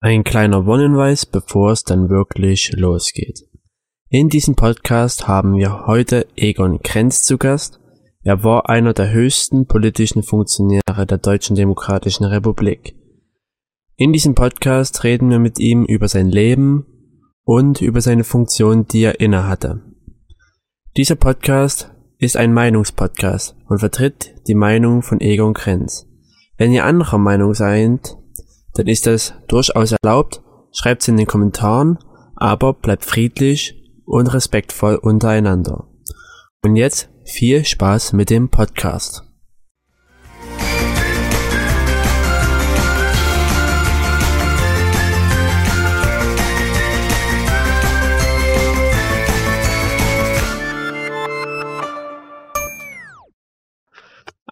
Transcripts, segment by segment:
Ein kleiner Warnhinweis, bevor es dann wirklich losgeht. In diesem Podcast haben wir heute Egon Krenz zu Gast. Er war einer der höchsten politischen Funktionäre der Deutschen Demokratischen Republik. In diesem Podcast reden wir mit ihm über sein Leben und über seine Funktion, die er innehatte. Dieser Podcast ist ein Meinungspodcast und vertritt die Meinung von Egon Krenz. Wenn ihr anderer Meinung seid, dann ist das durchaus erlaubt, schreibt's in den Kommentaren, aber bleibt friedlich und respektvoll untereinander. Und jetzt viel Spaß mit dem Podcast.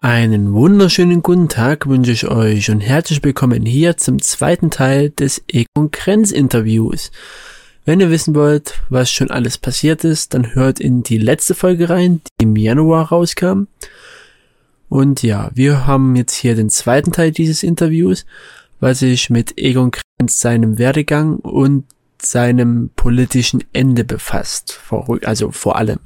Einen wunderschönen guten Tag wünsche ich euch und herzlich willkommen hier zum zweiten Teil des Egon Krenz Interviews. Wenn ihr wissen wollt, was schon alles passiert ist, dann hört in die letzte Folge rein, die im Januar rauskam. Und ja, wir haben jetzt hier den zweiten Teil dieses Interviews, was sich mit Egon Krenz seinem Werdegang und seinem politischen Ende befasst. Also vor allem.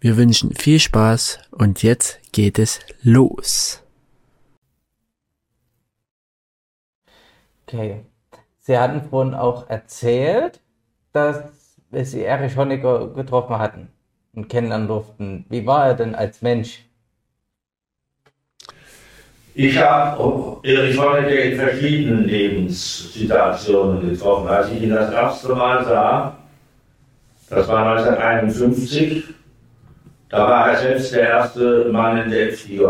Wir wünschen viel Spaß und jetzt geht es los. Okay. Sie hatten vorhin auch erzählt, dass Sie Erich Honecker getroffen hatten und kennenlernen durften. Wie war er denn als Mensch? Ich habe Erich Honecker in verschiedenen Lebenssituationen getroffen. Als ich ihn das erste Mal sah, das war 1951, da war er selbst der erste Mann in der FDJ.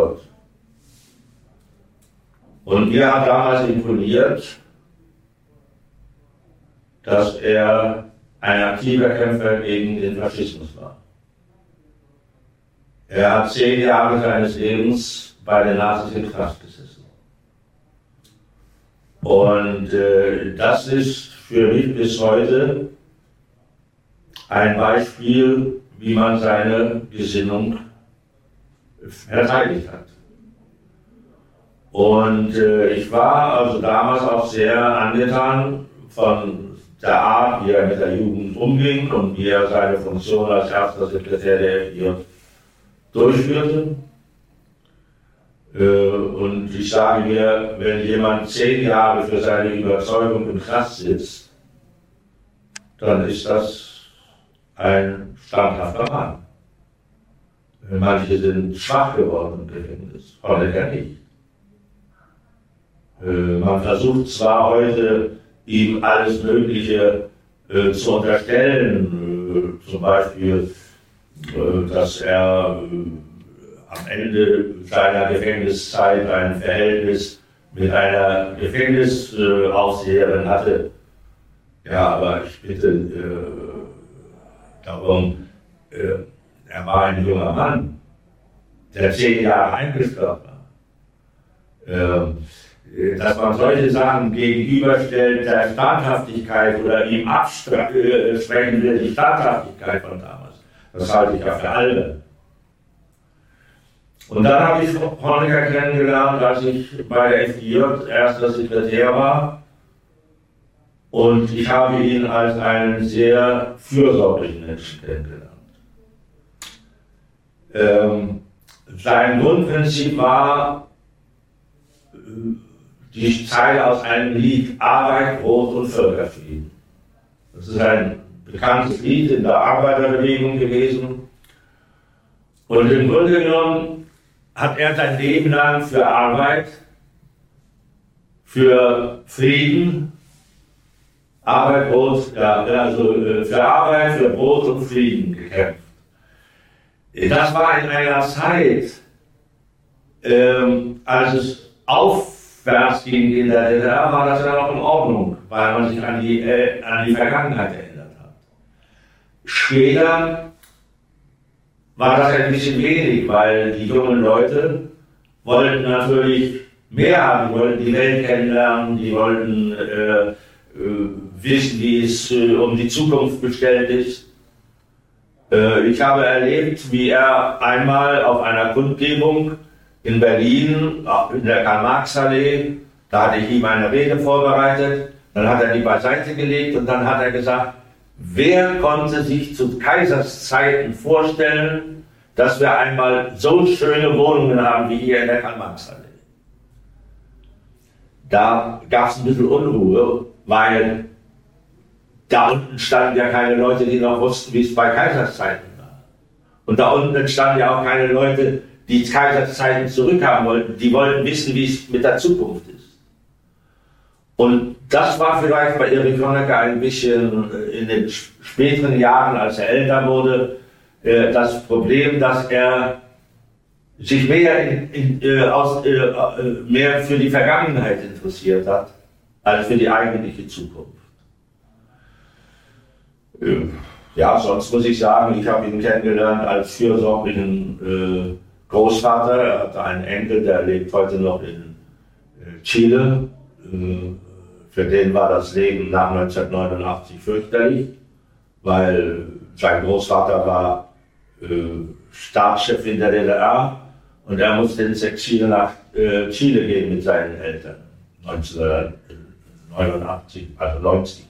Und mir hat damals imponiert, dass er ein aktiver Kämpfer gegen den Faschismus war. Er hat zehn Jahre seines Lebens bei den Nazis in Kraft gesessen. Und äh, das ist für mich bis heute ein Beispiel wie man seine Gesinnung verteidigt hat. Und äh, ich war also damals auch sehr angetan von der Art, wie er mit der Jugend umging und wie er seine Funktion als erster Sekretär der FDJ durchführte. Äh, und ich sage mir, wenn jemand zehn Jahre für seine Überzeugung im Knast sitzt, dann ist das ein standhafter Mann. Manche sind schwach geworden im Gefängnis, Honecker nicht. Äh, man versucht zwar heute, ihm alles Mögliche äh, zu unterstellen, äh, zum Beispiel, dass er am Ende seiner Gefängniszeit ein Verhältnis mit einer Gefängnisaufseherin hatte. Ja, aber ich bitte, Darum, äh, er war ein junger Mann, der zehn Jahre eingesperrt war. Ähm, äh, dass man solche Sachen gegenüberstellt, der Standhaftigkeit oder ihm absprechen will, die Standhaftigkeit von damals, das halte ich ja für albern. Und dann habe ich Honecker kennengelernt, als ich bei der FDJ erster Sekretär war und ich habe ihn als einen sehr fürsorglichen Menschen kennengelernt. Ähm, sein Grundprinzip war äh, die Zeile aus einem Lied Arbeit, Brot und Völkerfrieden. Das ist ein bekanntes Lied in der Arbeiterbewegung gewesen. Und im Grunde genommen hat er sein Leben lang für Arbeit, für Frieden Arbeit, Brot, ja, also äh, für Arbeit, für Brot und Frieden gekämpft. Das war in einer Zeit, ähm, als es aufwärts ging in der DDR, war das ja noch in Ordnung, weil man sich an die, äh, an die Vergangenheit erinnert hat. Später war das ein bisschen wenig, weil die jungen Leute wollten natürlich mehr haben, die wollten die Welt kennenlernen, die wollten äh, äh, wie es äh, um die Zukunft bestellt ist. Äh, ich habe erlebt, wie er einmal auf einer Kundgebung in Berlin, in der Karl-Marx-Allee. Da hatte ich ihm eine Rede vorbereitet. Dann hat er die beiseite gelegt und dann hat er gesagt, wer konnte sich zu Kaisers Zeiten vorstellen, dass wir einmal so schöne Wohnungen haben wie hier in der Karl-Marx-Allee? Da gab es ein bisschen Unruhe, weil da unten standen ja keine Leute, die noch wussten, wie es bei Kaisers Zeiten war. Und da unten standen ja auch keine Leute, die Kaisers Zeiten zurückhaben wollten. Die wollten wissen, wie es mit der Zukunft ist. Und das war vielleicht bei Erich Honecker ein bisschen äh, in den späteren Jahren, als er älter wurde, äh, das Problem, dass er sich mehr, in, in, äh, aus, mehr für die Vergangenheit interessiert hat, als für die eigentliche Zukunft. Ja, sonst muss ich sagen, ich habe ihn kennengelernt als fürsorglichen äh, Großvater. Er hatte einen Enkel, der lebt heute noch in äh, Chile. Äh, für den war das Leben nach 1989 fürchterlich, weil sein Großvater war äh, Staatschef in der DDR und er musste ins Exil nach äh, Chile gehen mit seinen Eltern. 1989, also 90.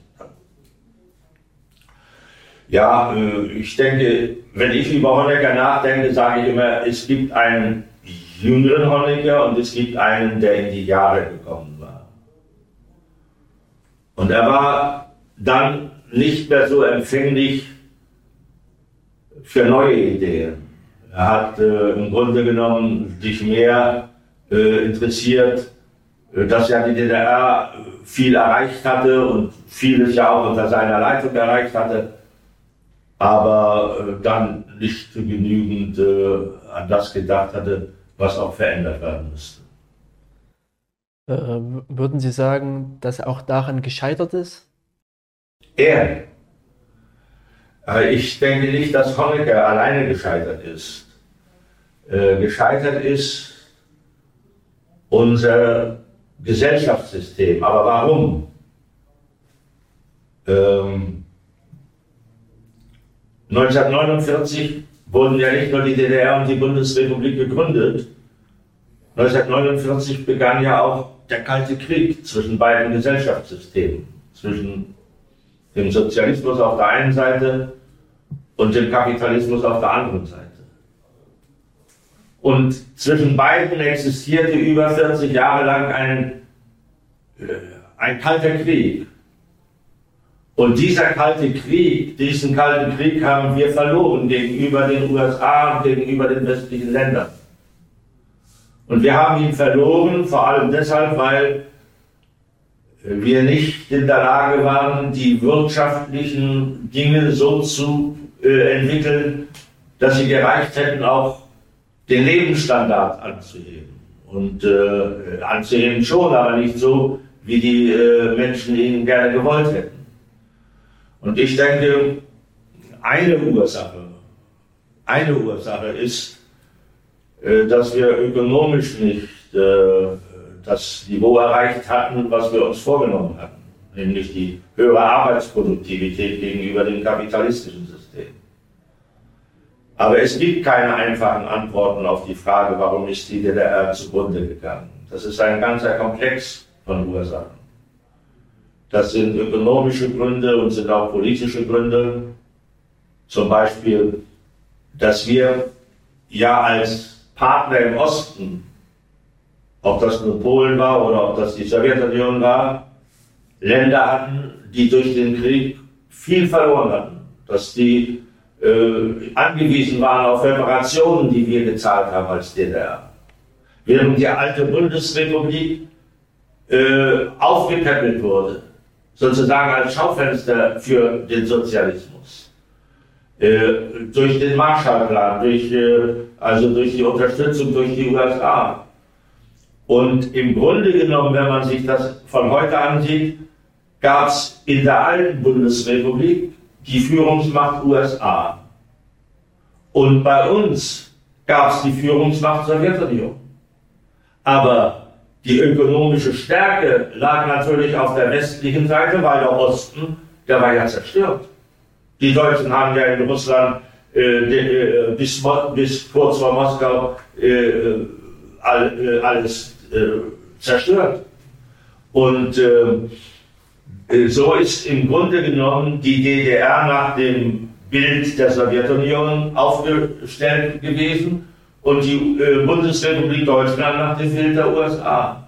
Ja, äh, ich denke, wenn ich über Honecker nachdenke, sage ich immer, es gibt einen jüngeren Honecker und es gibt einen, der in die Jahre gekommen war. Und er war dann nicht mehr so empfänglich für neue Ideen. Er hat äh, im Grunde genommen sich mehr äh, interessiert, äh, dass ja die DDR viel erreicht hatte und vieles ja auch unter seiner Leitung erreicht hatte aber äh, dann nicht genügend äh, an das gedacht hatte, was auch verändert werden müsste. Äh, würden Sie sagen, dass er auch daran gescheitert ist? Er. Äh, ich denke nicht, dass Honecker alleine gescheitert ist. Gescheitert ist unser Gesellschaftssystem. Aber warum? Ähm, 1949 wurden ja nicht nur die DDR und die Bundesrepublik gegründet. 1949 begann ja auch der Kalte Krieg zwischen beiden Gesellschaftssystemen, zwischen dem Sozialismus auf der einen Seite und dem Kapitalismus auf der anderen Seite. Und zwischen beiden existierte über 40 Jahre lang ein, äh, ein kalter Krieg. Und dieser kalte Krieg, diesen kalten Krieg haben wir verloren gegenüber den USA und gegenüber den westlichen Ländern. Und wir haben ihn verloren, vor allem deshalb, weil wir nicht in der Lage waren, die wirtschaftlichen Dinge so zu äh, entwickeln, dass sie gereicht hätten, auch den Lebensstandard anzuheben. Und äh, anzuheben schon, aber nicht so, wie die äh, Menschen ihn gerne gewollt hätten. Und ich denke, eine Ursache, eine Ursache ist, äh, dass wir ökonomisch nicht äh, das Niveau erreicht hatten, was wir uns vorgenommen hatten, nämlich die höhere Arbeitsproduktivität gegenüber dem kapitalistischen System. Aber es gibt keine einfachen Antworten auf die Frage, warum ist die DDR zugrunde gegangen. Das ist ein ganzer Komplex von Ursachen. Das sind ökonomische Gründe und sind auch politische Gründe. Zum Beispiel, dass wir ja als Partner im Osten, ob das nur Polen war oder ob das die Sowjetunion war, Länder hatten, die durch den Krieg viel verloren hatten. Dass die äh, angewiesen waren auf Reparationen, die wir gezahlt haben als DDR. Während die alte Bundesrepublik äh, aufgepäppelt wurde sozusagen als Schaufenster für den Sozialismus. Äh, durch den Marshallplan, durch, äh, also durch die Unterstützung durch die USA. Und im Grunde genommen, wenn man sich das von heute ansieht, gab es in der alten Bundesrepublik die Führungsmacht USA. Und bei uns gab es die Führungsmacht Sowjetunion. Aber die ökonomische Stärke lag natürlich auf der westlichen Seite, weil der Osten, der war ja zerstört. Die Deutschen haben ja in Russland äh, äh, bis, bis kurz vor Moskau äh, all, äh, alles äh, zerstört. Und äh, so ist im Grunde genommen die DDR nach dem Bild der Sowjetunion aufgestellt gewesen und die äh, Bundesrepublik Deutschland nach dem Bild der USA.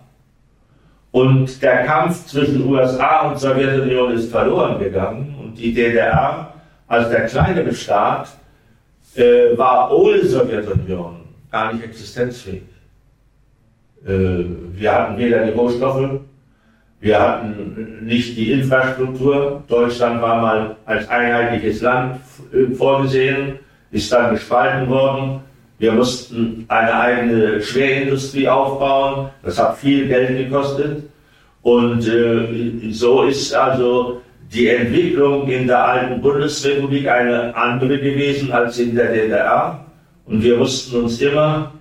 Und der Kampf zwischen USA und Sowjetunion ist verloren gegangen und die DDR als der kleinere Staat äh, war ohne Sowjetunion gar nicht existenzfähig. Äh, wir hatten weder die Rohstoffe, wir hatten nicht die Infrastruktur. Deutschland war mal als einheitliches Land äh, vorgesehen, ist dann gespalten worden. Wir mussten eine eigene Schwerindustrie aufbauen. Das hat viel Geld gekostet. Und äh, so ist also die Entwicklung in der alten Bundesrepublik eine andere gewesen als in der DDR. Und wir mussten uns immer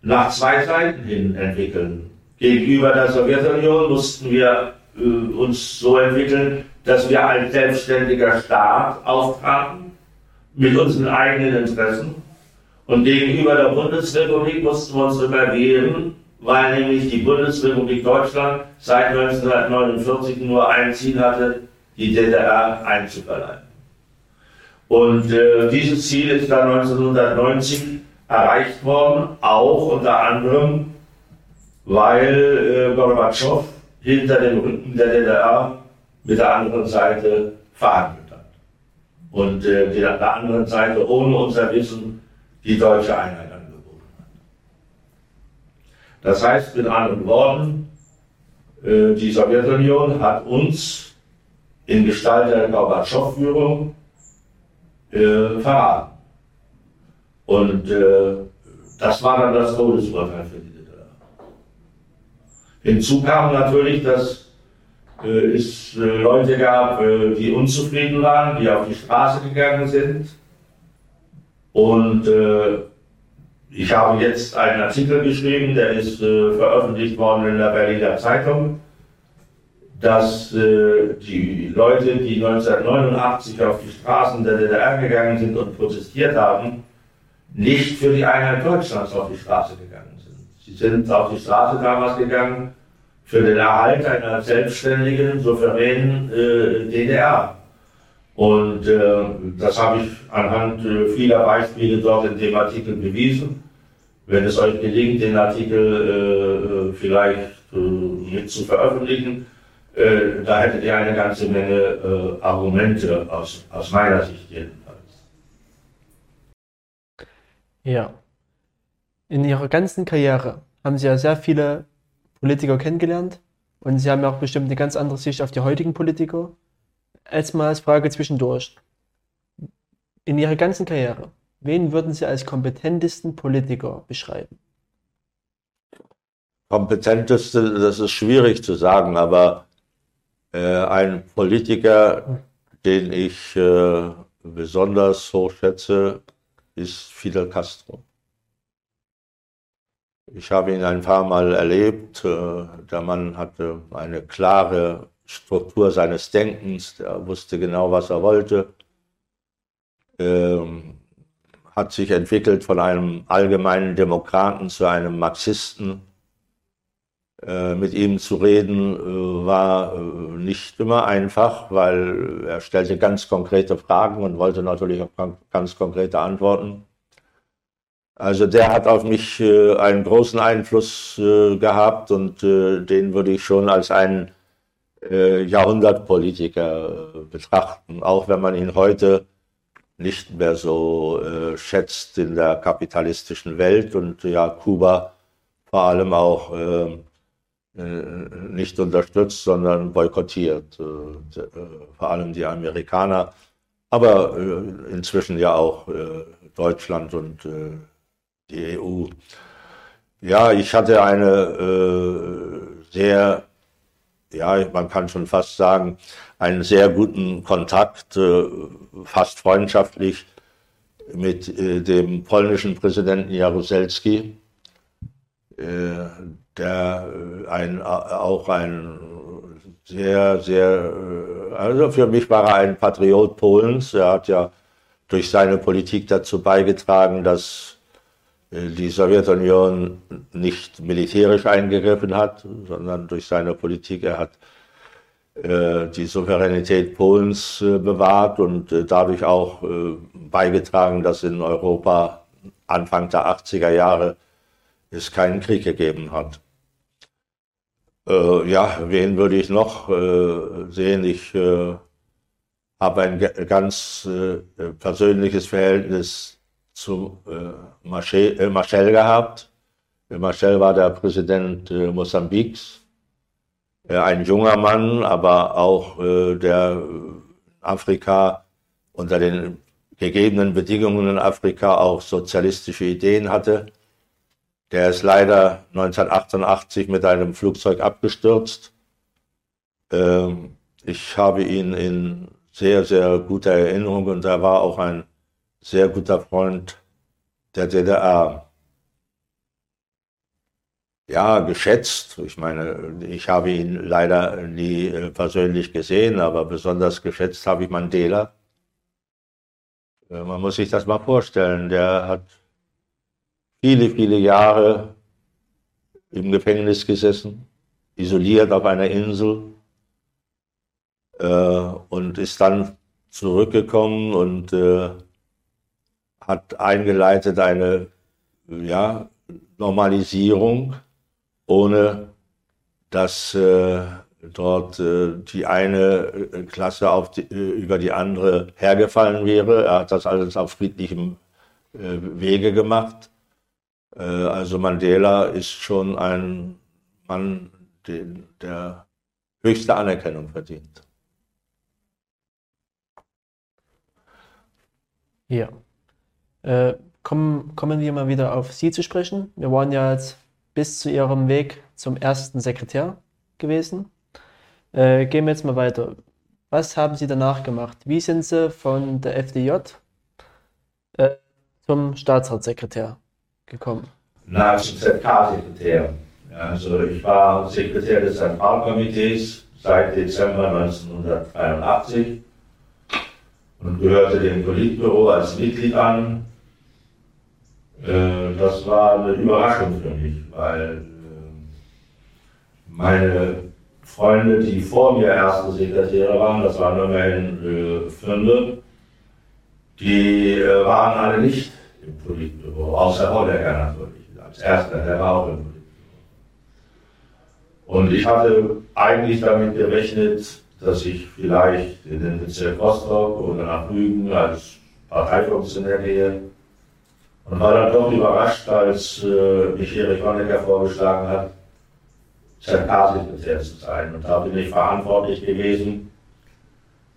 nach zwei Seiten hin entwickeln. Gegenüber der Sowjetunion mussten wir äh, uns so entwickeln, dass wir als selbstständiger Staat auftraten mit unseren eigenen Interessen. Und gegenüber der Bundesrepublik mussten wir uns wehren, weil nämlich die Bundesrepublik Deutschland seit 1949 nur ein Ziel hatte, die DDR einzuverleiben. Und äh, dieses Ziel ist dann 1990 erreicht worden, auch unter anderem, weil äh, Gorbatschow hinter dem Rücken der DDR mit der anderen Seite verhandelt hat. Und äh, die, der anderen Seite ohne unser Wissen die deutsche Einheit angeboten hat. Das heißt mit anderen Worten, äh, die Sowjetunion hat uns in Gestalt der Gorbatschow-Führung äh, verraten. Und äh, das war dann das Todesurteil für die DDR. Hinzu kam natürlich, dass es Leute gab, die unzufrieden waren, die auf die Straße gegangen sind. Und äh, ich habe jetzt einen Artikel geschrieben, der ist äh, veröffentlicht worden in der Berliner Zeitung dass äh, die Leute, die 1989 auf die Straßen der DDR gegangen sind und protestiert haben, nicht für die Einheit Deutschlands auf die Straße gegangen sind. Sie sind auf die Straße damals gegangen für den Erhalt einer selbstständigen, souveränen äh, DDR. Und äh, das habe ich anhand äh, vieler Beispiele dort in dem Artikel bewiesen. Wenn es euch gelingt, den Artikel äh, vielleicht äh, mit zu veröffentlichen, äh, da hättet ihr eine ganze Menge äh, Argumente aus, aus meiner Sicht jedenfalls. Ja. In Ihrer ganzen Karriere haben Sie ja sehr viele Politiker kennengelernt und Sie haben ja auch bestimmt eine ganz andere Sicht auf die heutigen Politiker. Mal als Frage zwischendurch. In Ihrer ganzen Karriere, wen würden Sie als kompetentesten Politiker beschreiben? Kompetenteste, das ist schwierig zu sagen, aber äh, ein Politiker, den ich äh, besonders hoch schätze, ist Fidel Castro. Ich habe ihn ein paar Mal erlebt. Äh, der Mann hatte eine klare Struktur seines Denkens. Er wusste genau, was er wollte. Ähm, hat sich entwickelt von einem allgemeinen Demokraten zu einem Marxisten äh, mit ihm zu reden äh, war äh, nicht immer einfach, weil er stellte ganz konkrete Fragen und wollte natürlich auch ganz konkrete Antworten. Also der hat auf mich einen großen Einfluss gehabt und den würde ich schon als einen Jahrhundertpolitiker betrachten, auch wenn man ihn heute nicht mehr so schätzt in der kapitalistischen Welt und ja Kuba vor allem auch äh, nicht unterstützt, sondern boykottiert. Äh, äh, vor allem die Amerikaner, aber inzwischen ja auch Deutschland und die EU. Ja, ich hatte eine sehr, ja, man kann schon fast sagen, einen sehr guten Kontakt, fast freundschaftlich mit dem polnischen Präsidenten Jaruzelski der äh, ein, äh, auch ein sehr, sehr, äh, also für mich war er ein Patriot Polens. Er hat ja durch seine Politik dazu beigetragen, dass die Sowjetunion nicht militärisch eingegriffen hat, sondern durch seine Politik, er hat äh, die Souveränität Polens äh, bewahrt und äh, dadurch auch beigetragen, dass in Europa Anfang der 80er Jahre es keinen Krieg gegeben hat. ja, wen würde ich noch sehen? Ich habe ein ganz persönliches Verhältnis zu Marcel gehabt. Marcel war der Präsident Mosambiks äh, ein junger Mann, aber auch äh, der Afrika unter den gegebenen Bedingungen in Afrika auch sozialistische Ideen hatte. Der ist leider 1988 mit einem Flugzeug abgestürzt. Ähm, ich habe ihn in sehr, sehr guter Erinnerung und er war auch ein sehr guter Freund der DDR ja, geschätzt. Ich meine, ich habe ihn leider nie äh, persönlich gesehen, aber besonders geschätzt habe ich Mandela. Äh, man muss sich das mal vorstellen. Der hat viele, viele Jahre im Gefängnis gesessen, isoliert auf einer Insel äh, und ist dann zurückgekommen und hat eingeleitet eine ja, Normalisierung ohne dass äh, dort äh, die eine Klasse auf die, äh, über die andere hergefallen wäre. Er hat das alles auf friedlichem äh, Wege gemacht. Äh, also Mandela ist schon ein Mann, den, der höchste Anerkennung verdient. Ja. Kommen, kommen wir mal wieder auf Sie zu sprechen. Wir waren ja jetzt bis zu ihrem Weg zum ersten Sekretär gewesen. Äh, gehen wir jetzt mal weiter. Was haben Sie danach gemacht? Wie sind Sie von der FDJ äh, zum Staatsratssekretär gekommen? Na, zum ZK-Sekretär. Also ich war Sekretär des Zentralkomitees seit Dezember 1983 und gehörte dem Politbüro als Mitglied an äh, das war eine Überraschung für mich, weil äh, meine Freunde, die vor mir erste Sekretäre waren, das waren immerhin äh, Fünfe, die äh, waren alle nicht im Politbüro, außer Hollecker natürlich, als erster, der war auch im Politbüro. Und ich hatte eigentlich damit gerechnet, dass ich vielleicht in den Bezirk Rostock oder nach Rügen als Parteifunktionär gehe und war dann doch überrascht, als äh, mich Erich Honecker vorgeschlagen hat, ZK-Sekretär zu sein. Und da bin ich verantwortlich gewesen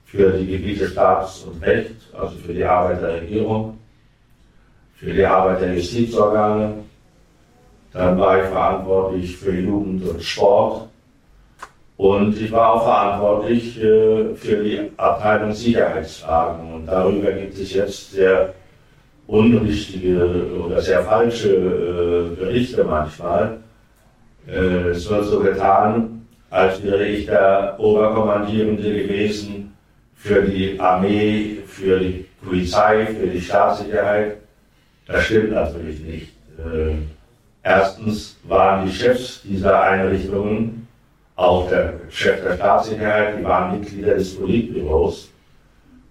für die Gebiete Staats- und Recht, also für die Arbeit der Regierung, für die Arbeit der Justizorgane. Dann war ich verantwortlich für Jugend und Sport. Und ich war auch verantwortlich äh, für die Abteilung Sicherheitsfragen. Und darüber gibt es jetzt sehr unrichtige oder sehr falsche äh, Berichte manchmal. Äh, es wird so getan, als wäre ich der Oberkommandierende gewesen für die Armee, für die Polizei, für die Staatssicherheit. Das stimmt natürlich nicht. Äh, erstens waren die Chefs dieser Einrichtungen, auch der Chef der Staatssicherheit, die waren Mitglieder des Politbüros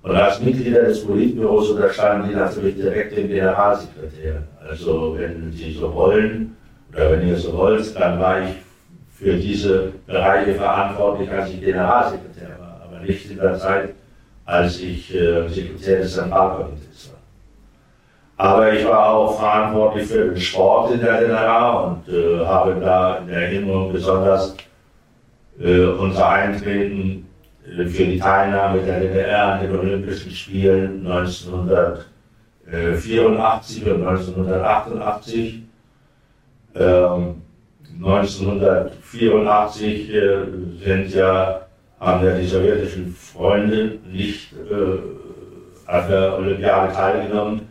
und als Mitglieder des Politbüros unterstanden die natürlich direkt dem Generalsekretär. Also wenn Sie so wollen, oder wenn ihr so wollt, dann war ich für diese Bereiche verantwortlich, als ich Generalsekretär war, aber nicht in der Zeit, als ich äh, Sekretär des Zentralkomitees war. Aber ich war auch verantwortlich für den Sport in der DDR und äh, habe da in Erinnerung besonders äh, unser Eintreten für die Teilnahme der DDR an den Olympischen Spielen 1984 und 1988. Ähm, 1984 äh, sind ja, haben ja die sowjetischen Freunde nicht äh, an der Olympiade teilgenommen,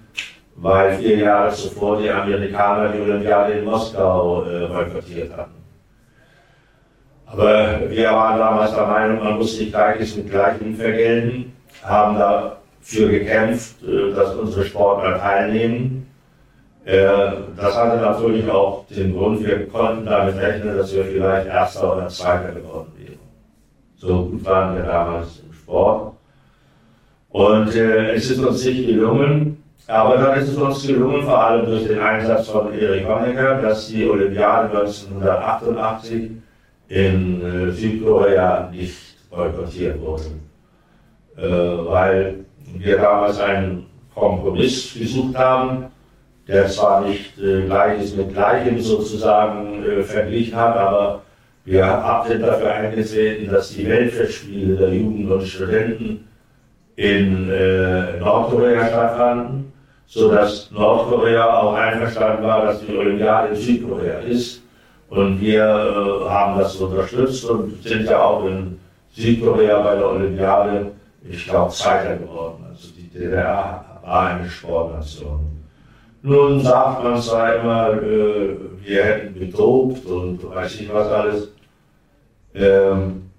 weil vier Jahre zuvor die Amerikaner die Olympiade in Moskau äh, boykottiert hatten. Aber wir waren damals der Meinung, man muss nicht Gleiches mit Gleichem vergelten, haben dafür gekämpft, äh, dass unsere Sportler teilnehmen. Äh, das hatte natürlich auch den Grund, wir konnten damit rechnen, dass wir vielleicht Erster oder Zweiter geworden wären. So gut waren wir damals im Sport. Und äh, es ist uns nicht gelungen, aber dann ist es uns gelungen, vor allem durch den Einsatz von Erik Honecker, dass die Olympiade 1988 in äh, Südkorea nicht boykottiert wurde. Äh, weil wir damals einen Kompromiss gesucht haben, der zwar nicht äh, Gleiches mit Gleichem sozusagen äh, verglichen hat, aber wir haben dafür eingetreten, dass die Weltfestspiele der Jugend und Studenten in äh, Nordkorea stattfanden, sodass Nordkorea auch einverstanden war, dass die Olympiade in Südkorea ist. Und wir äh, haben das unterstützt und sind ja auch in Südkorea bei der Olympiade, ich glaube, Zweiter geworden. Also die DDR war eine Sportnation. Nun sagt man zwar immer, äh, wir hätten betrogt und weiß ich was alles. Ähm,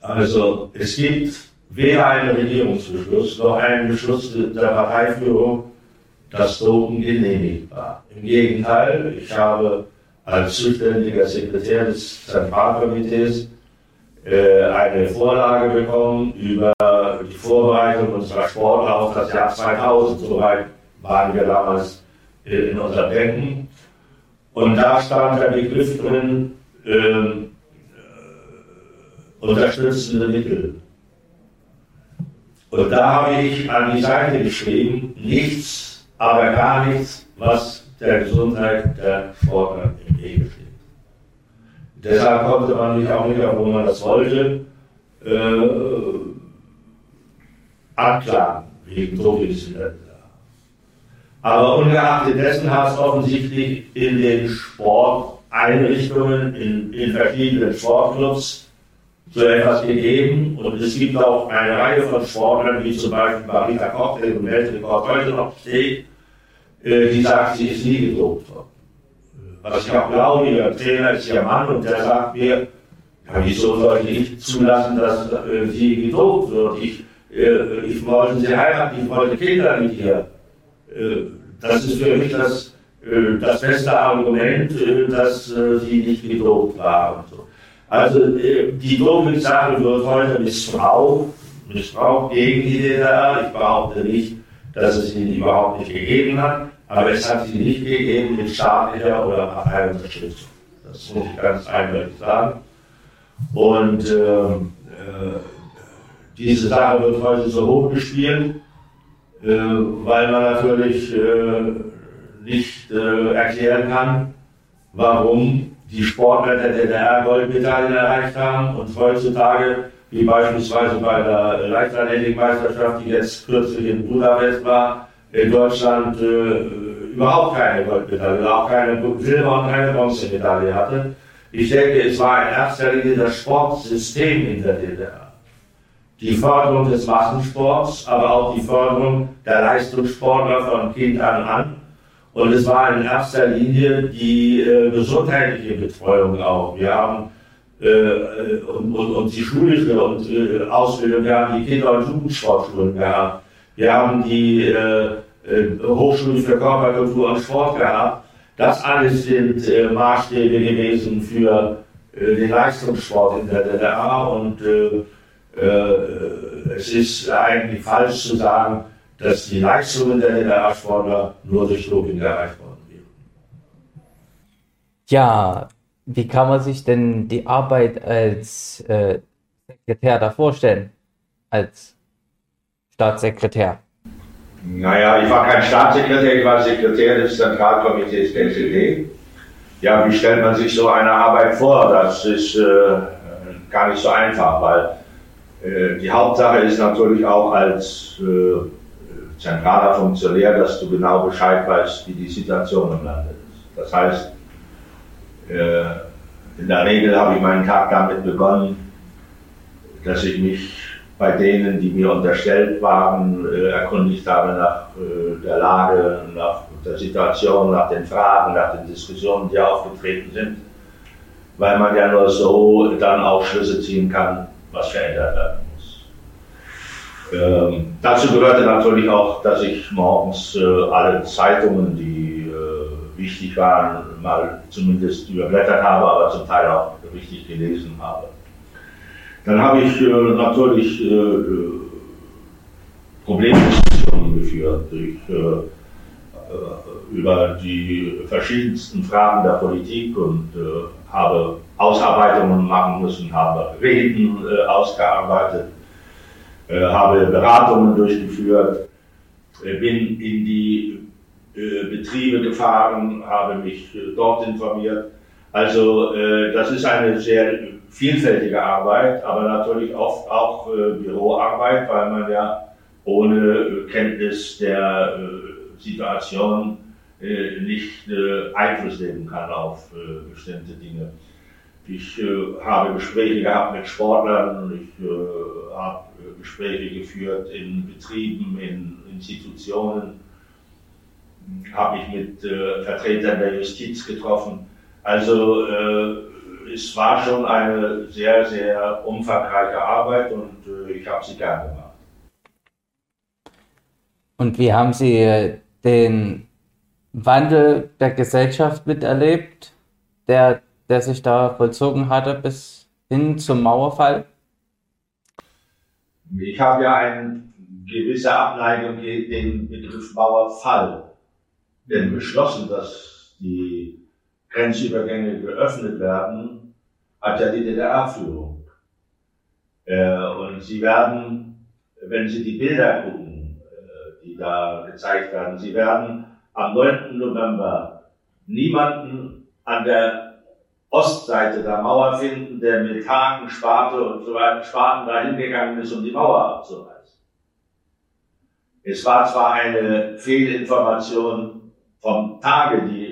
also es gibt weder einen Regierungsbeschluss noch einen Beschluss der Parteiführung, dass Drogen genehmigt war. Im Gegenteil, ich habe als zuständiger Sekretär des Zentralkomitees äh, eine Vorlage bekommen über die Vorbereitung unserer Sportler auf das Jahr 2000. Soweit waren wir damals in unserem Denken. Und da stand der Begriff drin, ähm, äh, unterstützende Mittel. Und da habe ich an die Seite geschrieben, nichts, aber gar nichts, was der Gesundheit der Sportler. Deshalb konnte man sich auch nicht, obwohl man das wollte, äh, anklagen wegen Dopingsincidenten. Aber ungeachtet dessen hat es offensichtlich in den Sporteinrichtungen, in, in verschiedenen Sportclubs so etwas gegeben. Und es gibt auch eine Reihe von Sportlern, wie zum Beispiel Marita Koch, der im Weltrekord heute noch steht, äh, die sagt, sie ist nie gedruckt worden. Was ich auch glaube, ihr Trainer ist ihr Mann und der sagt mir, ja, wieso sollte ich zulassen, dass äh, sie gedruckt wird? Ich, äh, ich wollte sie heiraten, ich wollte Kinder mit ihr. Äh, das ist für mich das, äh, das beste Argument, äh, dass sie nicht gedroht war. Also die Doping-Sache wird heute missbraucht, missbraucht gegen die DDR. Ich behaupte nicht, dass es ihn überhaupt nicht gegeben hat, aber es hat sie nicht gegeben mit staatlicher oder Parteiunterstützung. Das muss ich ganz eindeutig sagen. Und ähm, äh, diese Sache wird heute so hochgespielt äh, weil man natürlich äh, nicht äh, erklären kann, warum die Sportler der DDR Goldmedaillen erreicht haben und heutzutage, wie beispielsweise bei der Leichtathletikmeisterschaft, die jetzt kürzlich in Budapest war, in Deutschland äh, überhaupt keine Goldmedaille, auch keine Silber- und keine Bronzemedaille hatte. Ich denke, es war in erster Linie das Sportsystem in der DDR die Förderung des Massensports, aber auch die Förderung der Leistungssportler von Kind an an. Und es war in erster Linie die äh, gesundheitliche Betreuung auch. Wir haben äh, äh und, und, und, die schulische und, äh, Ausbildung, wir haben die Kinder- und Jugendsportschulen gehabt. Wir haben die äh, äh, Hochschulen für Körperkultur und Sport gehabt. Das alles sind Maßstäbe gewesen für den Leistungssport in der DDR und äh, es ist eigentlich falsch zu sagen, dass die Leistungen der DDR-Sportler nur durch Doping erreicht worden wären. Ja, wie kann man sich denn die Arbeit als äh, Sekretär da vorstellen? Als Staatssekretär? Naja, ich war kein Staatssekretär, ich war Sekretär des Zentralkomitees der SED. Ja, wie stellt man sich so eine Arbeit vor? Das ist äh, gar nicht so einfach, weil äh, die Hauptsache ist natürlich auch als äh, zentraler Funktionär, dass du genau Bescheid weißt, wie die Situation im Land ist. Das heißt, äh, in der Regel habe ich meinen Tag damit begonnen, dass ich mich bei denen, die mir unterstellt waren, äh, erkundigt habe nach äh, der Lage, nach der Situation, nach den Fragen, nach den Diskussionen, die aufgetreten sind, weil man ja nur so dann auch Schlüsse ziehen kann, was verändert werden muss. Ähm, dazu gehörte natürlich auch, dass ich morgens äh, alle Zeitungen, die äh, wichtig waren, mal zumindest überblättert habe, aber zum Teil auch richtig gelesen habe. Dann habe ich äh, natürlich äh, äh Problemdiskussionen geführt durch, äh, äh, über die verschiedensten Fragen der Politik und äh, habe Ausarbeitungen machen müssen, habe Reden ausgearbeitet, habe Beratungen durchgeführt, bin in die Betriebe gefahren, habe mich dort informiert. Also das ist eine sehr vielfältige Arbeit, aber natürlich oft auch Büroarbeit, weil man ja ohne Kenntnis der Situation nicht Einfluss nehmen kann auf bestimmte Dinge. Ich habe Gespräche gehabt mit Sportlern, ich habe Gespräche geführt in Betrieben, in Institutionen, habe mich mit Vertretern der Justiz getroffen. Also es war schon eine sehr, sehr umfangreiche Arbeit und ich habe sie gern gemacht. Und wie haben Sie den Wandel der Gesellschaft miterlebt, der, der sich da vollzogen hatte bis hin zum Mauerfall? Ich habe ja eine gewisse Abneigung gegen den Begriff Mauerfall. Denn beschlossen, dass die Grenzübergänge geöffnet werden, hat ja die DDR-Führung. Äh, und Sie werden, wenn Sie die Bilder gucken, die da gezeigt werden. Sie werden am 9. November niemanden an der Ostseite der Mauer finden, der mit Haken, Sparte und so weiter Spaten dahin gegangen ist, um die Mauer abzureißen. Es war zwar eine Fehlinformation vom Tage, die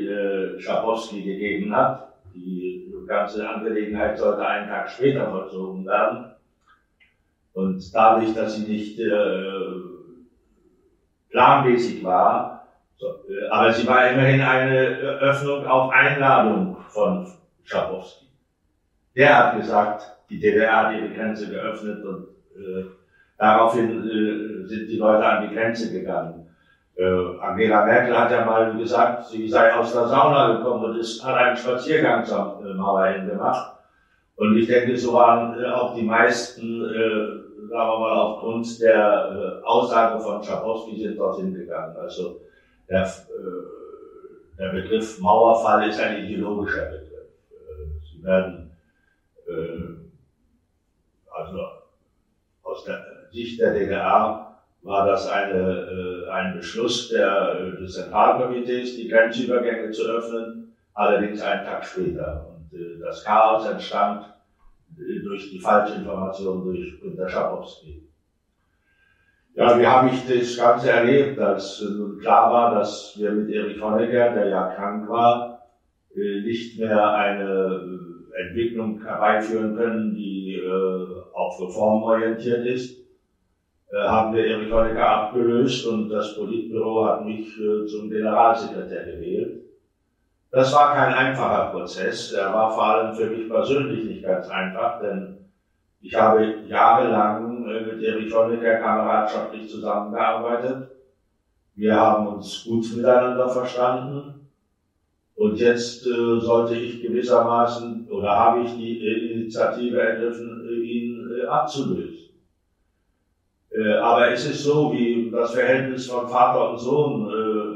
äh, Schabowski gegeben hat. Die ganze Angelegenheit sollte einen Tag später vollzogen werden. Und dadurch, dass sie nicht äh, planmäßig war. So, äh, aber sie war immerhin eine Öffnung auf Einladung von Schabowski. Der hat gesagt, die DDR hat ihre Grenze geöffnet und äh, daraufhin äh, sind die Leute an die Grenze gegangen. Äh, Angela Merkel hat ja mal gesagt, sie sei aus der Sauna gekommen und ist, hat einen Spaziergang zur äh, Mauer hin gemacht. Und ich denke, so waren äh, auch die meisten äh, sagen wir mal, aufgrund der äh, Aussage von Schabowski sind dorthin gegangen. Also der, äh, der Begriff Mauerfall ist ein ideologischer Begriff. Äh, sie werden, äh, also aus der Sicht der DDR war das eine, äh, ein Beschluss der, äh, des Zentralkomitees, die Grenzübergänge zu öffnen, allerdings einen Tag später. Und äh, das Chaos entstand durch die falsche Information durch Günter Schabowski. Ja, wie habe ich das Ganze erlebt, als nun klar war, dass wir mit Erich Honecker, der ja krank war, äh, nicht mehr eine äh, Entwicklung herbeiführen können, die äh, auf Reform orientiert ist, haben wir Erich Honecker abgelöst und das Politbüro hat mich zum Generalsekretär gewählt. Das war kein einfacher Prozess. Er war vor allem für mich persönlich nicht ganz einfach, denn ich habe jahrelang äh, mit Erich Honecker kameradschaftlich zusammengearbeitet. Wir haben uns gut miteinander verstanden. Und jetzt äh, sollte ich gewissermaßen oder habe ich die äh, Initiative ergriffen, äh, ihn äh, abzulösen. Äh, aber es ist so wie das Verhältnis von Vater und Sohn.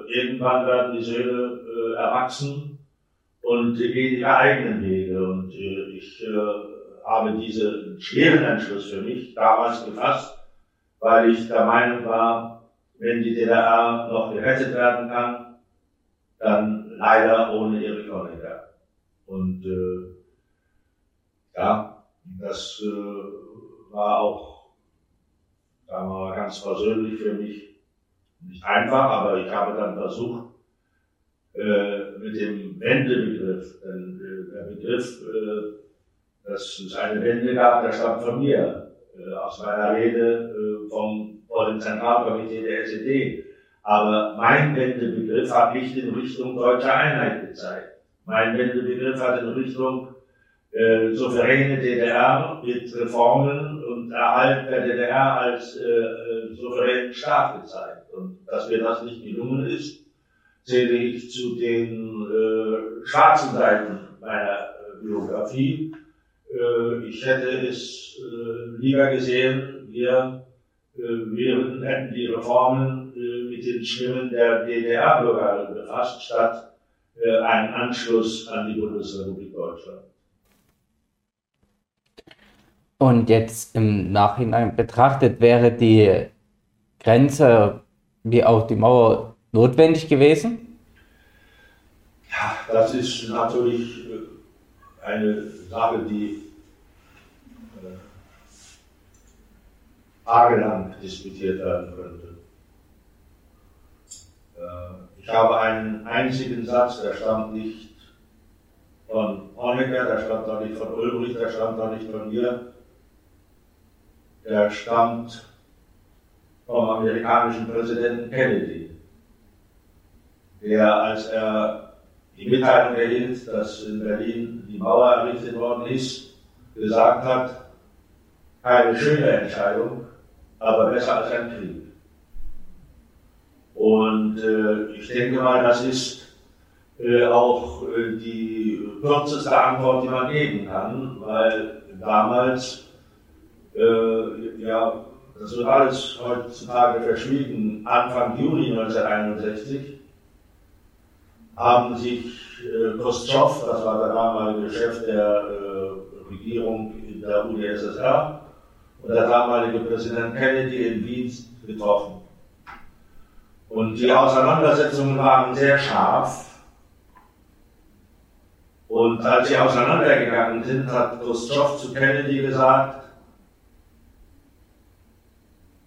irgendwann werden die Söhne erwachsen und gehen ihre eigenen Wege. Und äh, ich äh, habe diesen schweren Entschluss für mich damals gefasst, weil ich der Meinung war, wenn die DDR noch gerettet werden kann, dann leider ohne Erich Honecker. Und äh, ja, das äh, war auch, wir mal, ganz persönlich für mich nicht einfach, aber ich habe dann versucht, äh, mit dem Wendebegriff. Äh, der Begriff, äh, dass es eine Wende gab, der stammt von mir, äh, aus meiner Rede äh, vom, vor dem Zentralkomitee der SED. Aber mein Wendebegriff hat nicht in Richtung deutscher Einheit gezeigt. Mein Wendebegriff hat in Richtung äh, souveräne DDR mit Reformen und Erhalt der DDR als äh, äh, souveränen Staat gezeigt. Und dass mir das nicht gelungen ist, zähle ich zu den äh, schwarzen Seiten meiner äh, Biografie. Äh, ich hätte es äh, lieber gesehen, wir äh, wären, hätten die Reformen äh, mit den Stimmen der DDR-Bürger befasst, statt äh, einen Anschluss an die Bundesrepublik Deutschland. Und jetzt im Nachhinein betrachtet wäre die Grenze wie auch die Mauer notwendig gewesen? Ja, das ist natürlich äh, eine Sache, die äh, diskutiert werden könnte. Äh, ich habe einen einzigen Satz, der stammt nicht von Honecker, der stammt auch nicht von Ulbricht, der stammt auch nicht von mir, der stammt vom amerikanischen Präsidenten Kennedy, der, als er die Mitteilung erhielt, dass in Berlin die Mauer errichtet worden ist, gesagt hat, keine schöne Entscheidung, aber besser als ein Krieg. Und äh, ich denke mal, das ist äh, auch äh, die kürzeste Antwort, die man geben kann, weil damals äh, ja, das wird alles heutzutage verschwiegen. Anfang Juni 1961 haben sich äh, Khrushchev, das war der damalige Chef der äh, Regierung in der UdSSR, und der damalige Präsident Kennedy in Wien getroffen. Und die Auseinandersetzungen waren sehr scharf. Und als sie auseinandergegangen sind, hat Khrushchev zu Kennedy gesagt,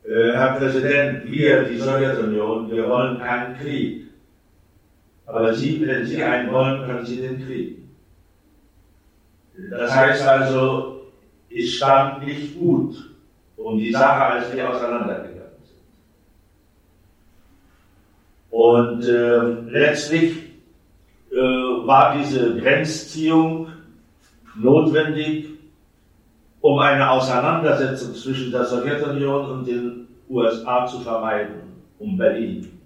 Herr Präsident, wir, die Sowjetunion, wir wollen keinen Krieg. Aber Sie, wenn Sie einen wollen, können Sie den kriegen. Das heißt also, es stand nicht gut um die Sache, als wir auseinandergegangen sind. Und äh, letztlich äh, war diese Grenzziehung notwendig, um eine Auseinandersetzung zwischen der Sowjetunion und den USA zu vermeiden, um Berlin.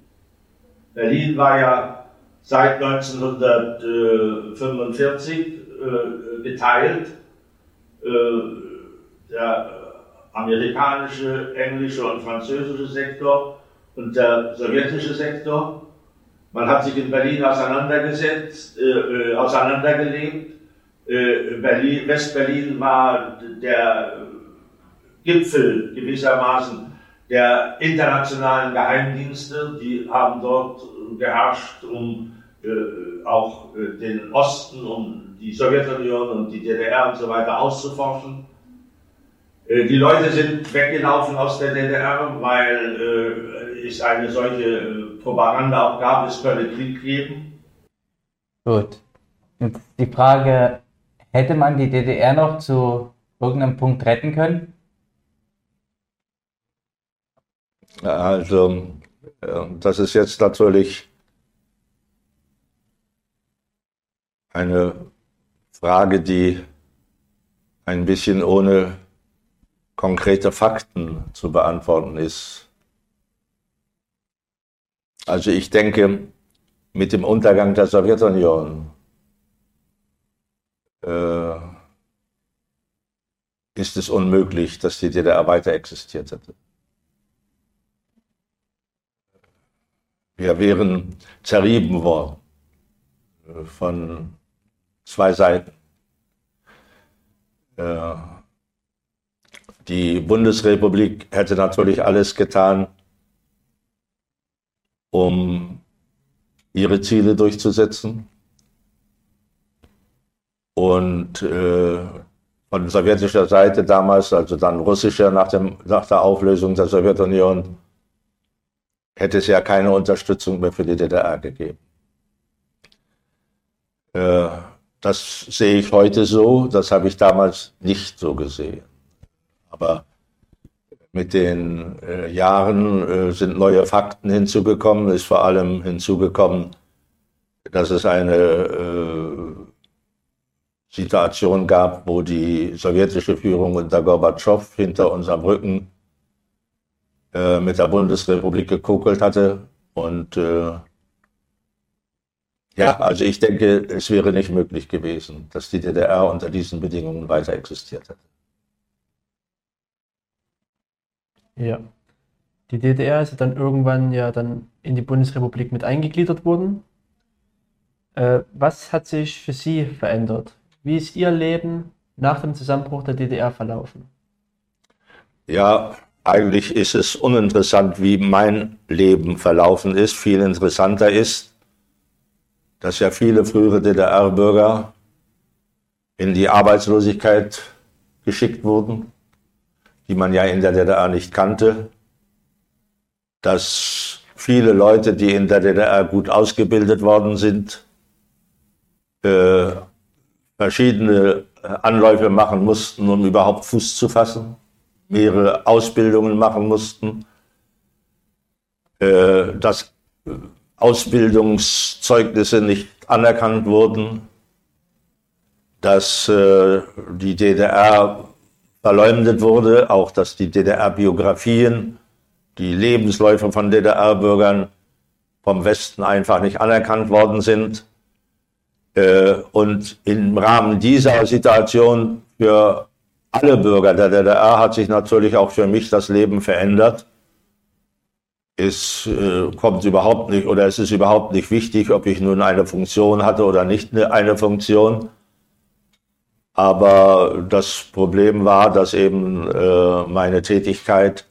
Berlin war ja seit 1945 äh, geteilt. Äh, der amerikanische, englische und französische Sektor und der sowjetische Sektor. Man hat sich in Berlin auseinandergesetzt, äh, äh auseinandergelebt Berlin, Westberlin war der Gipfel gewissermaßen der internationalen Geheimdienste, die haben dort geherrscht, um äh, auch äh, den Osten, um die Sowjetunion und die DDR und so weiter auszuforschen. Äh, die Leute sind weggelaufen aus der DDR, weil äh, es eine solche äh, Propaganda auch gab, es könne Krieg geben. Gut. Jetzt die Frage, Hätte man die DDR noch zu irgendeinem Punkt retten können? Also, das ist jetzt natürlich eine Frage, die ein bisschen ohne konkrete Fakten zu beantworten ist. Also ich denke, mit dem Untergang der Sowjetunion äh, ist es unmöglich, dass die DDR weiter existiert hätte. Wir wären zerrieben worden äh, von zwei Seiten. Äh, die Bundesrepublik hätte natürlich alles getan, um ihre Ziele durchzusetzen. Und äh, von sowjetischer Seite damals, also dann russischer nach, dem, nach der Auflösung der Sowjetunion, hätte es ja keine Unterstützung mehr für die DDR gegeben. Äh, das sehe ich heute so, das habe ich damals nicht so gesehen. Aber mit den äh, Jahren äh, sind neue Fakten hinzugekommen, ist vor allem hinzugekommen, dass es eine äh, Situation gab, wo die sowjetische Führung unter Gorbatschow hinter unserem Rücken äh, mit der Bundesrepublik gekokelt hatte und äh, Ja, also ich denke, es wäre nicht möglich gewesen, dass die DDR unter diesen Bedingungen weiter existiert hätte. Ja. Die DDR ist dann irgendwann ja dann in die Bundesrepublik mit eingegliedert worden. Äh, was hat sich für Sie verändert? Wie ist Ihr Leben nach dem Zusammenbruch der DDR verlaufen? Ja, eigentlich ist es uninteressant, wie mein Leben verlaufen ist. Viel interessanter ist, dass ja viele frühere DDR-Bürger in die Arbeitslosigkeit geschickt wurden, die man ja in der DDR nicht kannte, dass viele Leute, die in der DDR gut ausgebildet worden sind, äh, verschiedene Anläufe machen mussten, um überhaupt Fuß zu fassen mehrere Ausbildungen machen mussten, äh, dass Ausbildungszeugnisse nicht anerkannt wurden, dass äh, die DDR verleumdet wurde, auch dass die DDR-Biografien, die Lebensläufe von DDR-Bürgern vom Westen einfach nicht anerkannt worden sind. Äh, und im Rahmen dieser Situation für alle Bürger der DDR hat sich natürlich auch für mich das Leben verändert. Es äh, kommt überhaupt nicht oder es ist überhaupt nicht wichtig, ob ich nun eine Funktion hatte oder nicht eine Funktion. Aber das Problem war, dass eben äh, meine Tätigkeit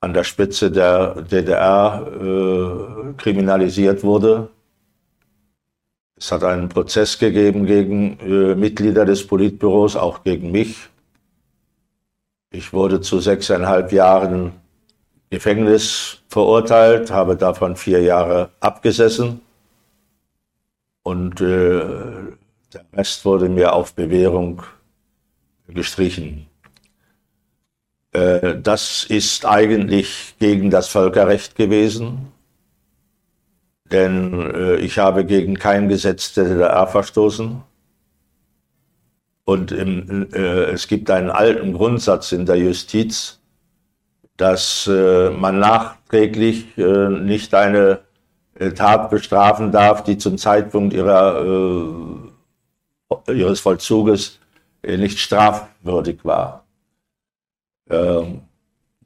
an der Spitze der DDR kriminalisiert wurde. Es hat einen Prozess gegeben gegen äh, Mitglieder des Politbüros, auch gegen mich. Ich wurde zu sechseinhalb Jahren Gefängnis verurteilt, habe davon vier Jahre abgesessen und äh, der Rest wurde mir auf Bewährung gestrichen. Äh, das ist eigentlich gegen das Völkerrecht gewesen, denn äh, ich habe gegen kein Gesetz der DDR verstoßen. Und im, äh, es gibt einen alten Grundsatz in der Justiz, dass äh, man nachträglich äh, nicht eine äh, Tat bestrafen darf, die zum Zeitpunkt ihrer, äh, ihres Vollzuges äh, nicht strafwürdig war. Ähm,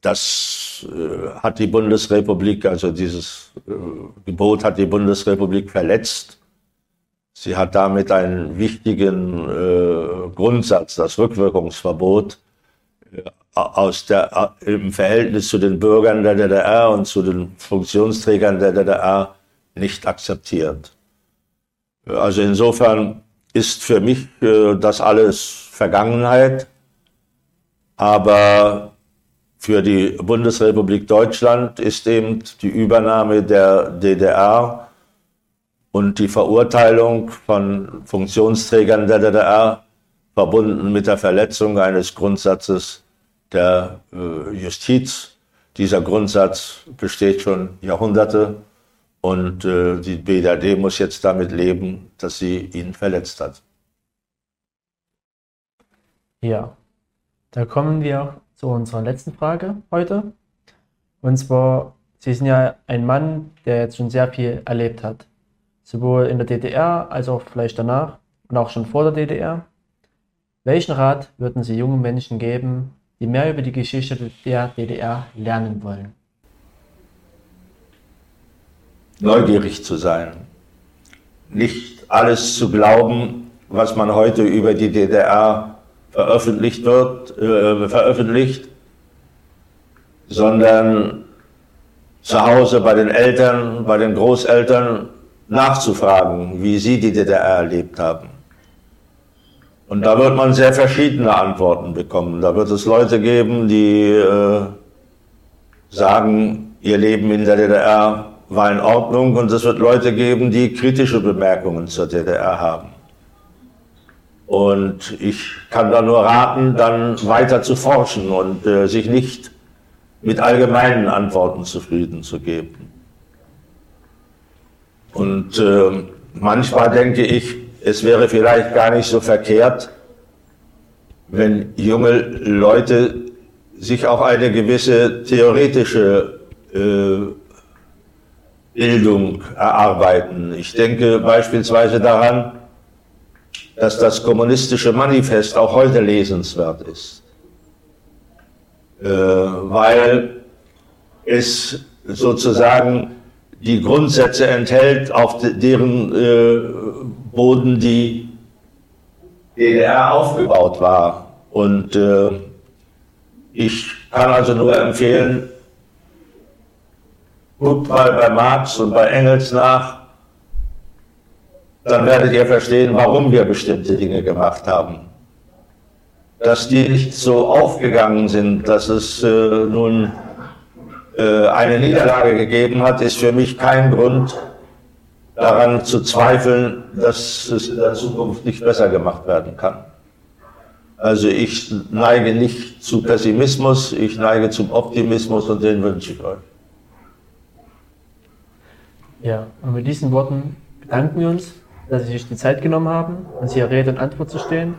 das äh, hat die Bundesrepublik, also dieses Gebot hat die Bundesrepublik verletzt. Sie hat damit einen wichtigen äh, Grundsatz, das Rückwirkungsverbot, äh, aus der, äh, im Verhältnis zu den Bürgern der DDR und zu den Funktionsträgern der DDR nicht akzeptiert. Also insofern ist für mich äh, das alles Vergangenheit, aber für die Bundesrepublik Deutschland ist eben die Übernahme der DDR und die Verurteilung von Funktionsträgern der DDR verbunden mit der Verletzung eines Grundsatzes der äh, Justiz. Dieser Grundsatz besteht schon Jahrhunderte und äh, die BRD muss jetzt damit leben, dass sie ihn verletzt hat. Ja, da kommen wir zu unserer letzten Frage heute. Und zwar, Sie sind ja ein Mann, der jetzt schon sehr viel erlebt hat sowohl in der DDR als auch vielleicht danach und auch schon vor der DDR. Welchen Rat würden Sie jungen Menschen geben, die mehr über die Geschichte der DDR lernen wollen? Neugierig zu sein. Nicht alles zu glauben, was man heute über die DDR veröffentlicht wird, äh, veröffentlicht, sondern zu Hause bei den Eltern, bei den Großeltern nachzufragen, wie sie die DDR erlebt haben. Und da wird man sehr verschiedene Antworten bekommen. Da wird es Leute geben, die äh, sagen, ihr Leben in der DDR war in Ordnung und es wird Leute geben, die kritische Bemerkungen zur DDR haben. Und ich kann da nur raten, dann weiter zu forschen und äh, sich nicht mit allgemeinen Antworten zufrieden zu geben. Und äh, manchmal denke ich, es wäre vielleicht gar nicht so verkehrt, wenn junge Leute sich auch eine gewisse theoretische äh, Bildung erarbeiten. Ich denke beispielsweise daran, dass das kommunistische Manifest auch heute lesenswert ist, äh, weil es sozusagen die Grundsätze enthält, auf deren äh, Boden die DDR aufgebaut war. Und äh, ich kann also nur empfehlen, guckt mal bei Marx und bei Engels nach, dann werdet ihr verstehen, warum wir bestimmte Dinge gemacht haben. Dass die nicht so aufgegangen sind, dass es äh, nun äh, eine Niederlage gegeben hat, ist für mich kein Grund daran zu zweifeln, dass es in der Zukunft nicht besser gemacht werden kann. Also ich neige nicht zu Pessimismus, ich neige zum Optimismus und den wünsche ich euch. Ja, und mit diesen Worten bedanken wir uns, dass Sie sich die Zeit genommen haben, uns hier Rede und Antwort zu stehen.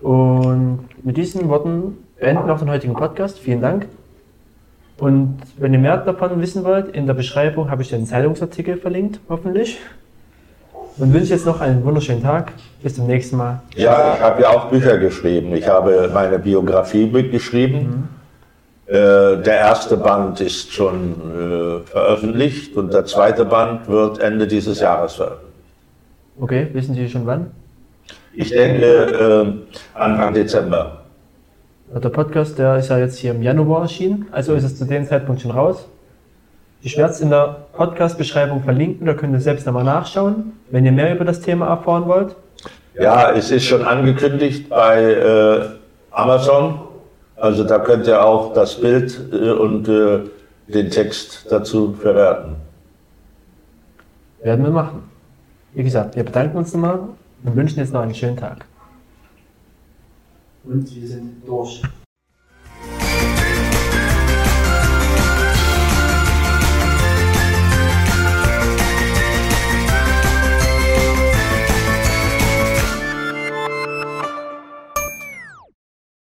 Und mit diesen Worten beenden wir auch den heutigen Podcast. Vielen Dank. Und wenn ihr mehr davon wissen wollt, in der Beschreibung habe ich den Zeitungsartikel verlinkt, hoffentlich. Und wünsche jetzt noch einen wunderschönen Tag. Bis zum nächsten Mal. Ja, ich habe ja auch Bücher geschrieben. Ich habe meine Biografie mitgeschrieben. Mhm. Äh, der erste Band ist schon äh, veröffentlicht und der zweite Band wird Ende dieses Jahres veröffentlicht. Okay, wissen Sie schon wann? Ich denke äh, Anfang Dezember. Der Podcast, der ist ja jetzt hier im Januar erschienen, also ist es zu dem Zeitpunkt schon raus. Ich werde es in der Podcast-Beschreibung verlinken, da könnt ihr selbst nochmal nachschauen, wenn ihr mehr über das Thema erfahren wollt. Ja, es ist schon angekündigt bei äh, Amazon. Also da könnt ihr auch das Bild äh, und äh, den Text dazu verwerten. Werden wir machen. Wie gesagt, wir bedanken uns nochmal und wünschen jetzt noch einen schönen Tag. Und wir sind durch.